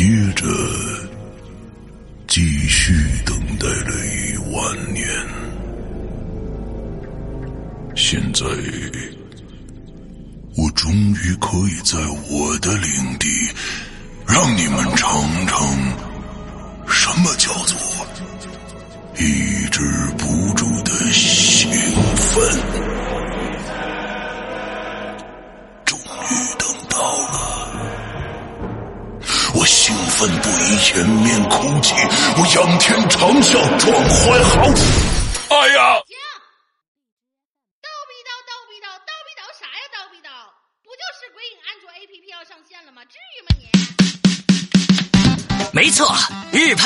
接着继续等待了一万年，现在我终于可以在我的领地让你们尝尝什么叫做抑制不住的兴奋。奋不宜，掩面哭泣，我仰天长啸，壮怀豪。哎呀！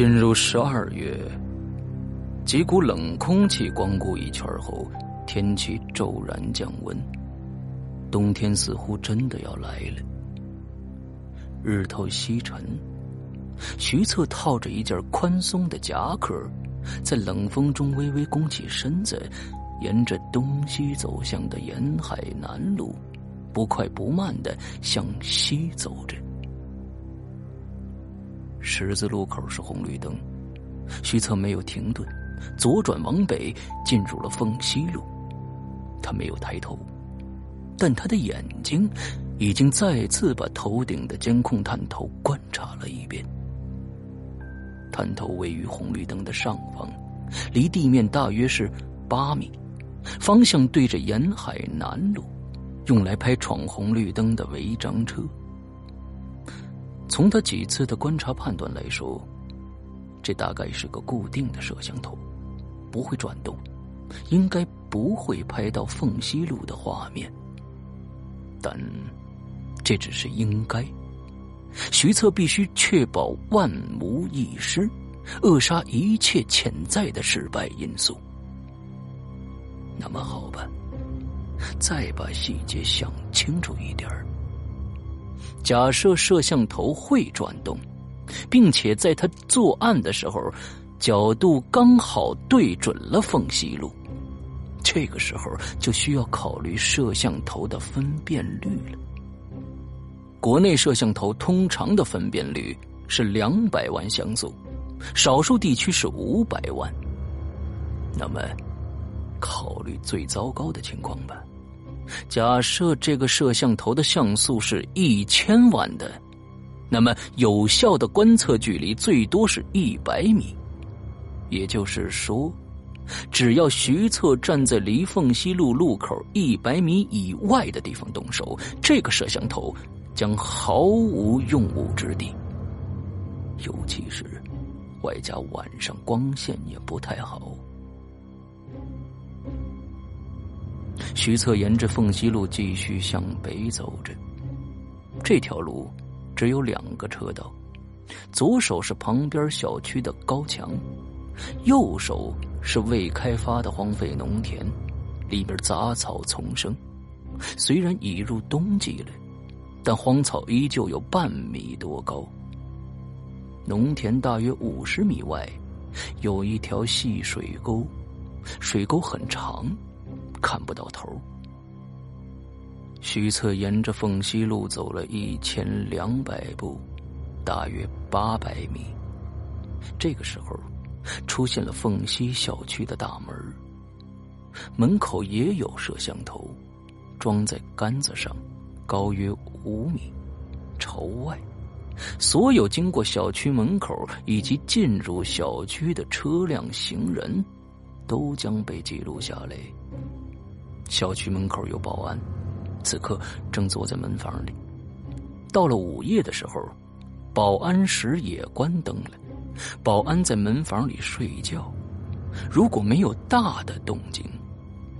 进入十二月，几股冷空气光顾一圈后，天气骤然降温，冬天似乎真的要来了。日头西沉，徐策套着一件宽松的夹克，在冷风中微微弓起身子，沿着东西走向的沿海南路，不快不慢的向西走着。十字路口是红绿灯，徐策没有停顿，左转往北，进入了凤西路。他没有抬头，但他的眼睛已经再次把头顶的监控探头观察了一遍。探头位于红绿灯的上方，离地面大约是八米，方向对着沿海南路，用来拍闯红绿灯的违章车。从他几次的观察判断来说，这大概是个固定的摄像头，不会转动，应该不会拍到凤西路的画面。但这只是应该。徐策必须确保万无一失，扼杀一切潜在的失败因素。那么好吧，再把细节想清楚一点儿。假设摄像头会转动，并且在他作案的时候，角度刚好对准了凤西路，这个时候就需要考虑摄像头的分辨率了。国内摄像头通常的分辨率是两百万像素，少数地区是五百万。那么，考虑最糟糕的情况吧。假设这个摄像头的像素是一千万的，那么有效的观测距离最多是一百米，也就是说，只要徐策站在离凤西路路口一百米以外的地方动手，这个摄像头将毫无用武之地。尤其是外加晚上光线也不太好。徐策沿着凤西路继续向北走着，这条路只有两个车道，左手是旁边小区的高墙，右手是未开发的荒废农田，里边杂草丛生。虽然已入冬季了，但荒草依旧有半米多高。农田大约五十米外，有一条细水沟，水沟很长。看不到头。徐策沿着凤西路走了一千两百步，大约八百米。这个时候，出现了凤溪小区的大门，门口也有摄像头，装在杆子上，高约五米，朝外。所有经过小区门口以及进入小区的车辆、行人，都将被记录下来。小区门口有保安，此刻正坐在门房里。到了午夜的时候，保安室也关灯了，保安在门房里睡觉。如果没有大的动静，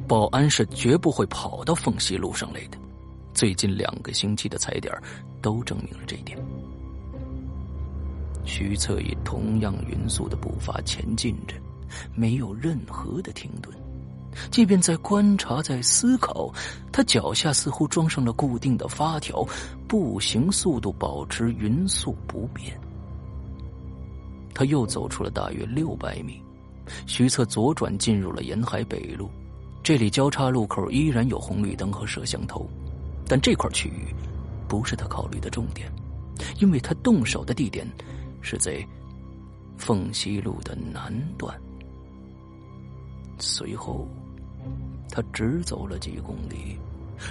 保安是绝不会跑到凤西路上来的。最近两个星期的踩点都证明了这一点。徐策以同样匀速的步伐前进着，没有任何的停顿。即便在观察，在思考，他脚下似乎装上了固定的发条，步行速度保持匀速不变。他又走出了大约六百米，徐策左转进入了沿海北路。这里交叉路口依然有红绿灯和摄像头，但这块区域不是他考虑的重点，因为他动手的地点是在凤西路的南段。随后。他只走了几公里，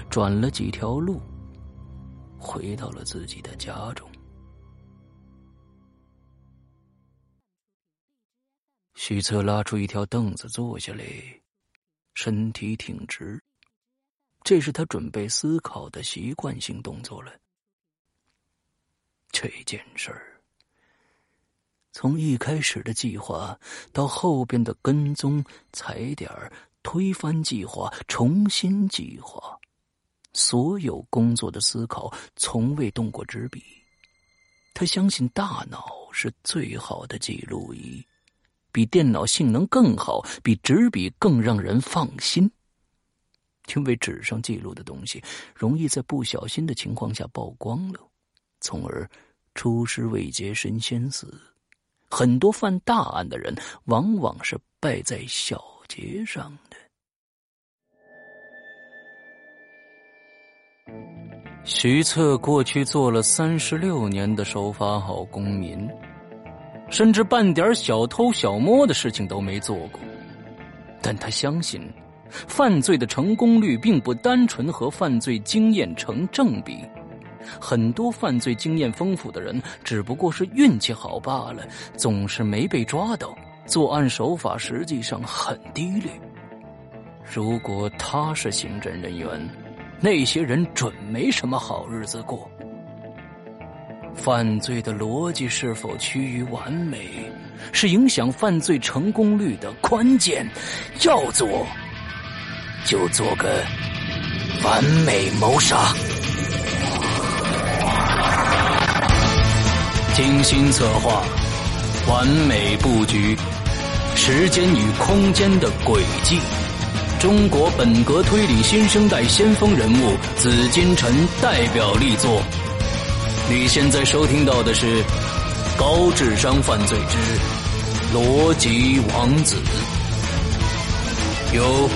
转了几条路，回到了自己的家中。徐策拉出一条凳子坐下来，身体挺直，这是他准备思考的习惯性动作了。这件事儿，从一开始的计划到后边的跟踪踩点儿。推翻计划，重新计划，所有工作的思考从未动过纸笔。他相信大脑是最好的记录仪，比电脑性能更好，比纸笔更让人放心。因为纸上记录的东西容易在不小心的情况下曝光了，从而出师未捷身先死。很多犯大案的人，往往是败在小街上的。徐策过去做了三十六年的守法好公民，甚至半点小偷小摸的事情都没做过。但他相信，犯罪的成功率并不单纯和犯罪经验成正比。很多犯罪经验丰富的人只不过是运气好罢了，总是没被抓到，作案手法实际上很低劣。如果他是刑侦人员，那些人准没什么好日子过。犯罪的逻辑是否趋于完美，是影响犯罪成功率的关键。要做，就做个完美谋杀。精心策划，完美布局，时间与空间的轨迹。中国本格推理新生代先锋人物紫金陈代表力作。你现在收听到的是《高智商犯罪之逻辑王子》，由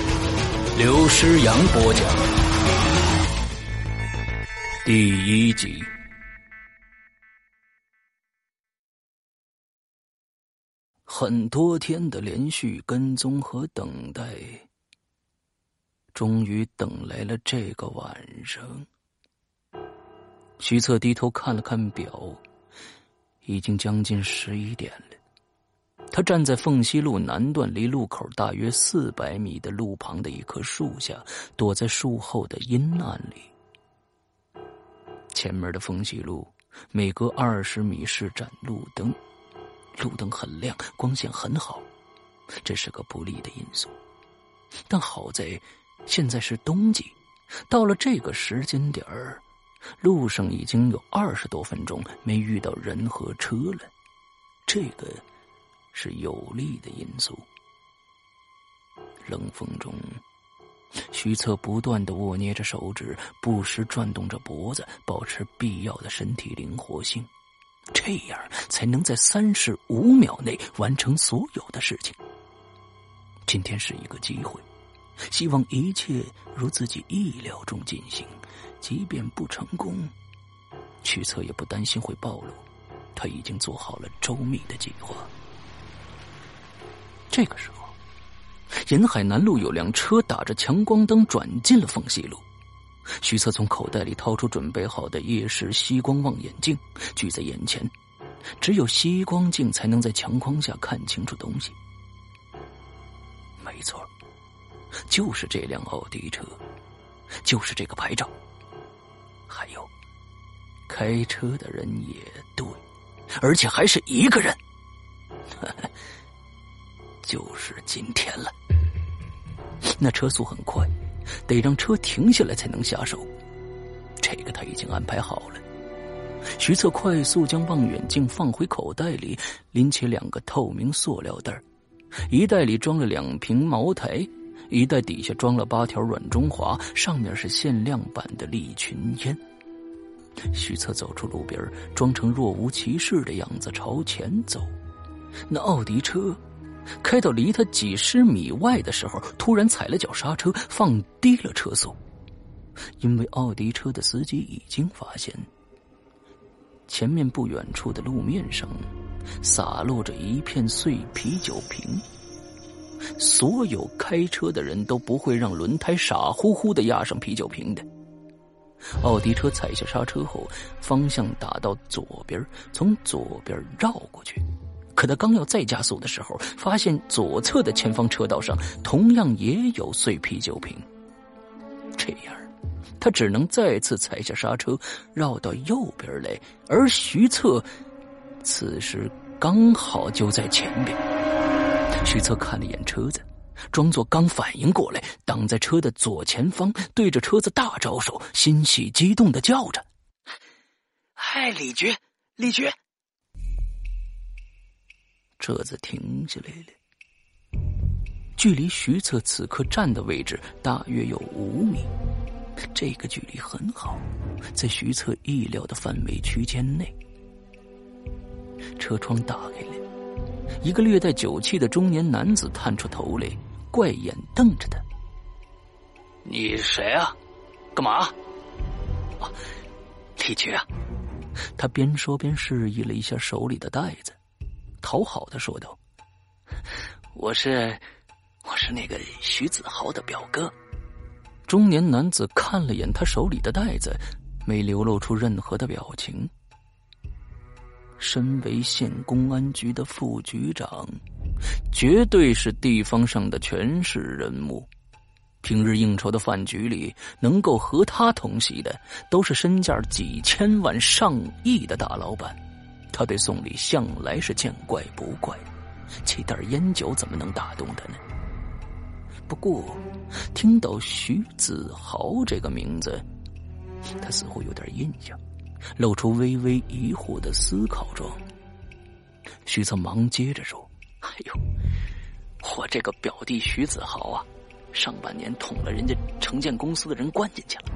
刘诗阳播讲，第一集。很多天的连续跟踪和等待。终于等来了这个晚上。徐策低头看了看表，已经将近十一点了。他站在凤西路南段离路口大约四百米的路旁的一棵树下，躲在树后的阴暗里。前面的凤西路每隔二十米是盏路灯，路灯很亮，光线很好，这是个不利的因素。但好在现在是冬季，到了这个时间点儿，路上已经有二十多分钟没遇到人和车了，这个。是有利的因素。冷风中，徐策不断的握捏着手指，不时转动着脖子，保持必要的身体灵活性，这样才能在三十五秒内完成所有的事情。今天是一个机会，希望一切如自己意料中进行。即便不成功，徐策也不担心会暴露，他已经做好了周密的计划。这个时候，沿海南路有辆车打着强光灯转进了凤西路。徐策从口袋里掏出准备好的夜视吸光望远镜，举在眼前。只有吸光镜才能在强光下看清楚东西。没错，就是这辆奥迪车，就是这个牌照。还有，开车的人也对，而且还是一个人。就是今天了。那车速很快，得让车停下来才能下手。这个他已经安排好了。徐策快速将望远镜放回口袋里，拎起两个透明塑料袋一袋里装了两瓶茅台，一袋底下装了八条软中华，上面是限量版的利群烟。徐策走出路边，装成若无其事的样子朝前走。那奥迪车。开到离他几十米外的时候，突然踩了脚刹车，放低了车速，因为奥迪车的司机已经发现，前面不远处的路面上洒落着一片碎啤酒瓶。所有开车的人都不会让轮胎傻乎乎的压上啤酒瓶的。奥迪车踩下刹车后，方向打到左边，从左边绕过去。可他刚要再加速的时候，发现左侧的前方车道上同样也有碎啤酒瓶。这样，他只能再次踩下刹车，绕到右边来。而徐策此时刚好就在前边。徐策看了一眼车子，装作刚反应过来，挡在车的左前方，对着车子大招手，欣喜激动的叫着：“嗨，李局，李局！”车子停下来了，距离徐策此刻站的位置大约有五米，这个距离很好，在徐策意料的范围区间内。车窗打开了，一个略带酒气的中年男子探出头来，怪眼瞪着他：“你谁啊？干嘛？”啊，李局啊！他边说边示意了一下手里的袋子。讨好的说道：“ 我是，我是那个徐子豪的表哥。”中年男子看了眼他手里的袋子，没流露出任何的表情。身为县公安局的副局长，绝对是地方上的权势人物。平日应酬的饭局里，能够和他同席的，都是身价几千万、上亿的大老板。他对送礼向来是见怪不怪，几袋烟酒怎么能打动他呢？不过，听到徐子豪这个名字，他似乎有点印象，露出微微疑惑的思考状。徐策忙接着说：“哎呦，我这个表弟徐子豪啊，上半年捅了人家城建公司的人关进去了。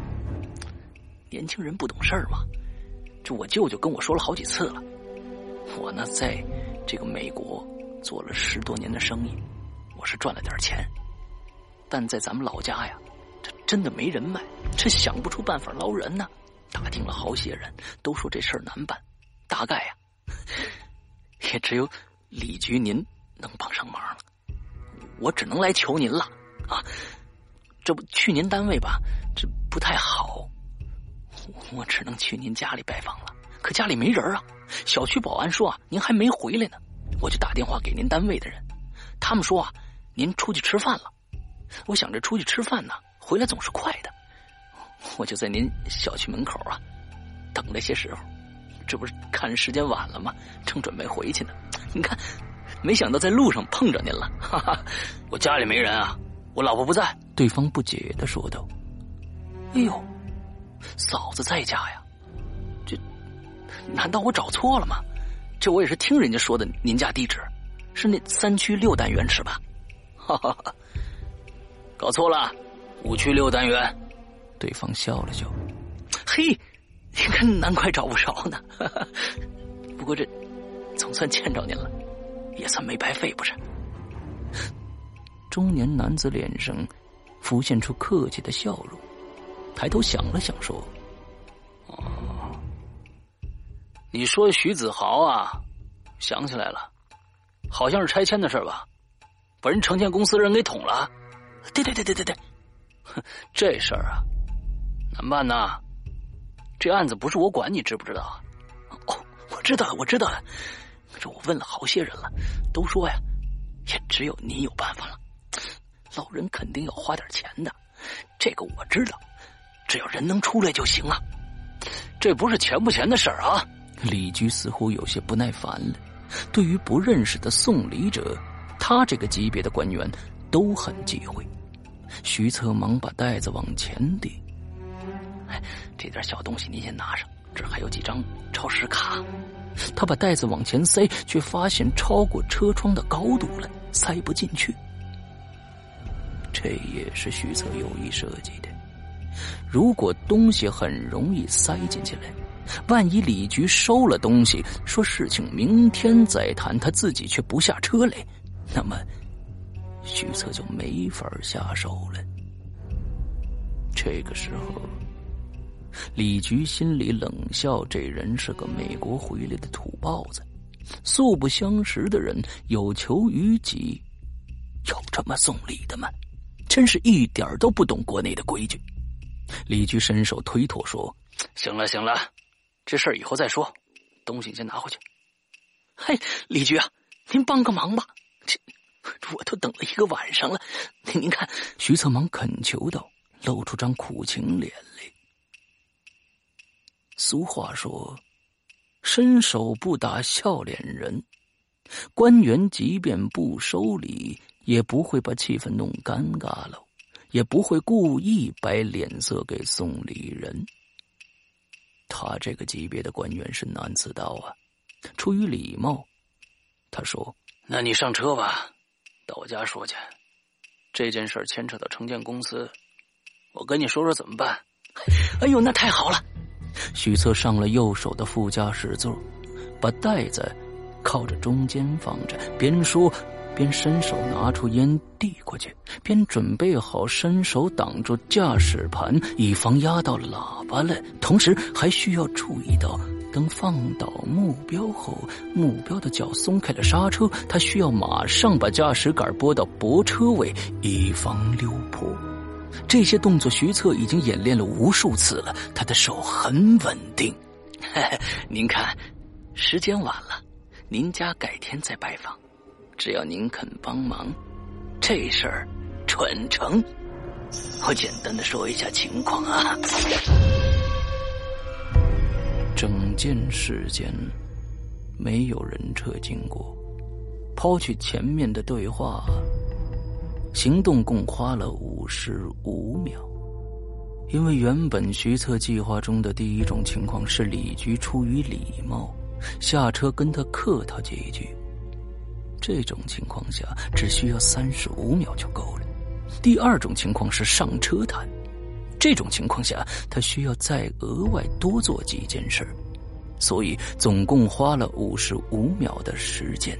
年轻人不懂事儿嘛，这我舅舅跟我说了好几次了。”我呢，在这个美国做了十多年的生意，我是赚了点钱，但在咱们老家呀，这真的没人脉，这想不出办法捞人呢。打听了好些人，都说这事儿难办，大概呀，也只有李局您能帮上忙了。我只能来求您了啊！这不去您单位吧，这不太好，我只能去您家里拜访了。可家里没人啊。小区保安说啊，您还没回来呢。我就打电话给您单位的人，他们说啊，您出去吃饭了。我想着出去吃饭呢，回来总是快的，我就在您小区门口啊等了些时候。这不是看时间晚了吗？正准备回去呢，你看，没想到在路上碰着您了。哈哈，我家里没人啊，我老婆不在。对方不解的说道：“哎呦，嫂子在家呀？难道我找错了吗？这我也是听人家说的，您家地址是那三区六单元是吧？”哈哈哈，搞错了，五区六单元。对方笑了笑，嘿。你看，难怪找不着呢。不过这总算见着您了，也算没白费，不是？中年男子脸上浮现出客气的笑容，抬头想了想，说：“哦，你说徐子豪啊，想起来了，好像是拆迁的事吧？把人城建公司人给捅了。对对对对对对，哼 这事儿啊，难办呐。”这案子不是我管，你知不知道？哦，我知道，我知道了。这我问了好些人了，都说呀，也只有您有办法了。老人肯定要花点钱的，这个我知道，只要人能出来就行啊。这不是钱不钱的事儿啊。李局似乎有些不耐烦了。对于不认识的送礼者，他这个级别的官员都很忌讳。徐策忙把袋子往前递。这点小东西您先拿上，这还有几张超市卡。他把袋子往前塞，却发现超过车窗的高度了，塞不进去。这也是徐策有意设计的。如果东西很容易塞进去了，万一李局收了东西，说事情明天再谈，他自己却不下车来，那么徐策就没法下手了。这个时候。李局心里冷笑：“这人是个美国回来的土包子，素不相识的人有求于己，有这么送礼的吗？真是一点都不懂国内的规矩。”李局伸手推脱说：“行了行了，这事儿以后再说，东西你先拿回去。”“嘿，李局啊，您帮个忙吧，我都等了一个晚上了。您看。”徐策忙恳求道，露出张苦情脸来。俗话说：“伸手不打笑脸人。”官员即便不收礼，也不会把气氛弄尴尬了，也不会故意摆脸色给送礼人。他这个级别的官员是难自道啊！出于礼貌，他说：“那你上车吧，到我家说去。这件事牵扯到城建公司，我跟你说说怎么办。”哎呦，那太好了！许策上了右手的副驾驶座，把袋子靠着中间放着，边说边伸手拿出烟递过去，边准备好伸手挡住驾驶盘，以防压到喇叭了。同时还需要注意到，当放倒目标后，目标的脚松开了刹车，他需要马上把驾驶杆拨到泊车位，以防溜坡。这些动作，徐策已经演练了无数次了。他的手很稳定。您看，时间晚了，您家改天再拜访。只要您肯帮忙，这事儿准成。我简单的说一下情况啊。整件事件，没有人车经过，抛去前面的对话。行动共花了五十五秒，因为原本徐策计划中的第一种情况是李局出于礼貌下车跟他客套几句，这种情况下只需要三十五秒就够了。第二种情况是上车谈，这种情况下他需要再额外多做几件事所以总共花了五十五秒的时间。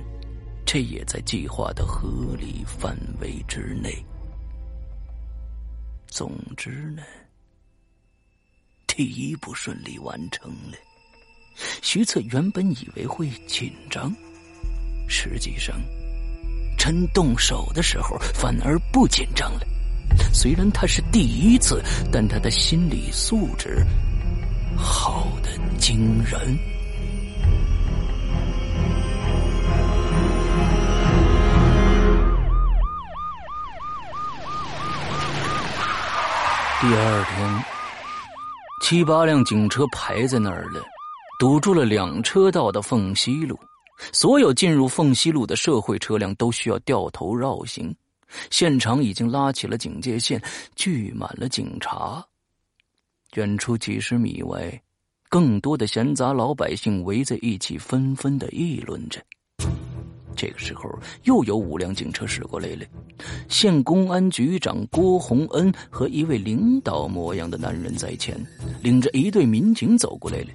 这也在计划的合理范围之内。总之呢，第一步顺利完成了。徐策原本以为会紧张，实际上，真动手的时候反而不紧张了。虽然他是第一次，但他的心理素质好的惊人。第二天，七八辆警车排在那儿了，堵住了两车道的凤西路。所有进入凤西路的社会车辆都需要掉头绕行。现场已经拉起了警戒线，聚满了警察。远处几十米外，更多的闲杂老百姓围在一起，纷纷的议论着。这个时候，又有五辆警车驶过来了。县公安局长郭洪恩和一位领导模样的男人在前，领着一队民警走过来了。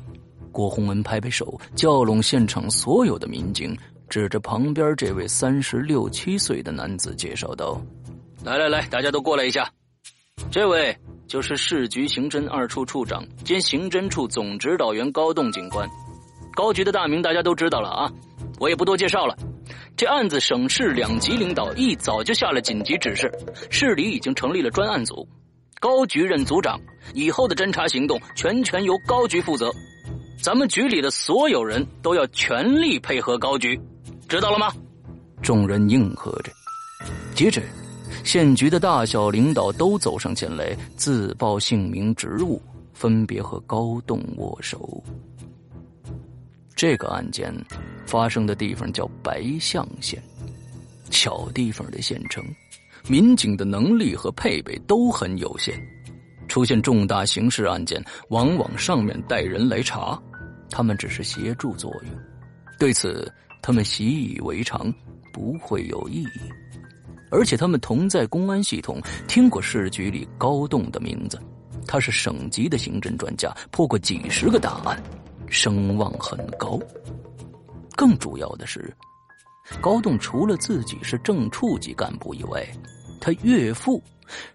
郭洪恩拍拍手，叫拢现场所有的民警，指着旁边这位三十六七岁的男子，介绍道：“来来来，大家都过来一下。这位就是市局刑侦二处处长兼刑侦处总指导员高栋警官。高局的大名大家都知道了啊，我也不多介绍了。”这案子，省市两级领导一早就下了紧急指示，市里已经成立了专案组，高局任组长，以后的侦查行动全权由高局负责。咱们局里的所有人都要全力配合高局，知道了吗？众人应和着。接着，县局的大小领导都走上前来，自报姓名、职务，分别和高栋握手。这个案件发生的地方叫白象县，小地方的县城，民警的能力和配备都很有限。出现重大刑事案件，往往上面带人来查，他们只是协助作用。对此，他们习以为常，不会有异议。而且，他们同在公安系统，听过市局里高栋的名字，他是省级的刑侦专家，破过几十个大案。声望很高，更主要的是，高栋除了自己是正处级干部以外，他岳父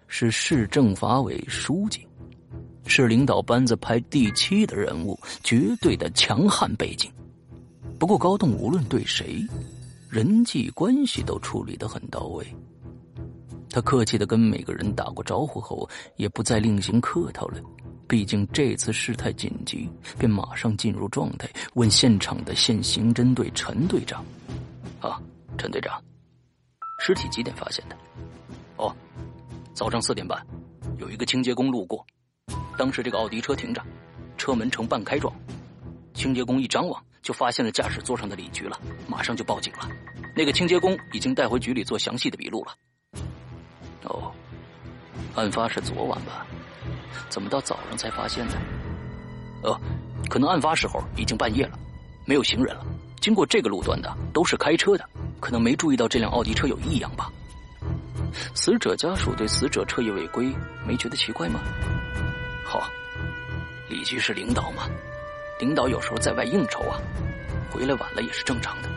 是市政法委书记，是领导班子排第七的人物，绝对的强悍背景。不过，高栋无论对谁，人际关系都处理的很到位。他客气的跟每个人打过招呼后，也不再另行客套了。毕竟这次事态紧急，便马上进入状态，问现场的县刑侦队陈队长：“啊，陈队长，尸体几点发现的？”“，早上四点半，有一个清洁工路过，当时这个奥迪车停着，车门呈半开状，清洁工一张望就发现了驾驶座上的李局了，马上就报警了。那个清洁工已经带回局里做详细的笔录了。”“哦，案发是昨晚吧？”怎么到早上才发现呢？呃，可能案发时候已经半夜了，没有行人了。经过这个路段的都是开车的，可能没注意到这辆奥迪车有异样吧。死者家属对死者彻夜未归没觉得奇怪吗？好，李局是领导嘛，领导有时候在外应酬啊，回来晚了也是正常的。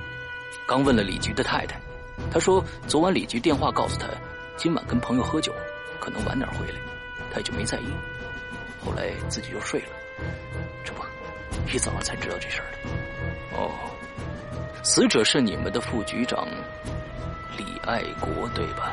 刚问了李局的太太，她说昨晚李局电话告诉他，今晚跟朋友喝酒，可能晚点回来。他就没在意，后来自己就睡了，这不，一早上才知道这事儿的。哦，死者是你们的副局长李爱国，对吧？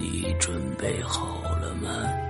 你准备好了吗？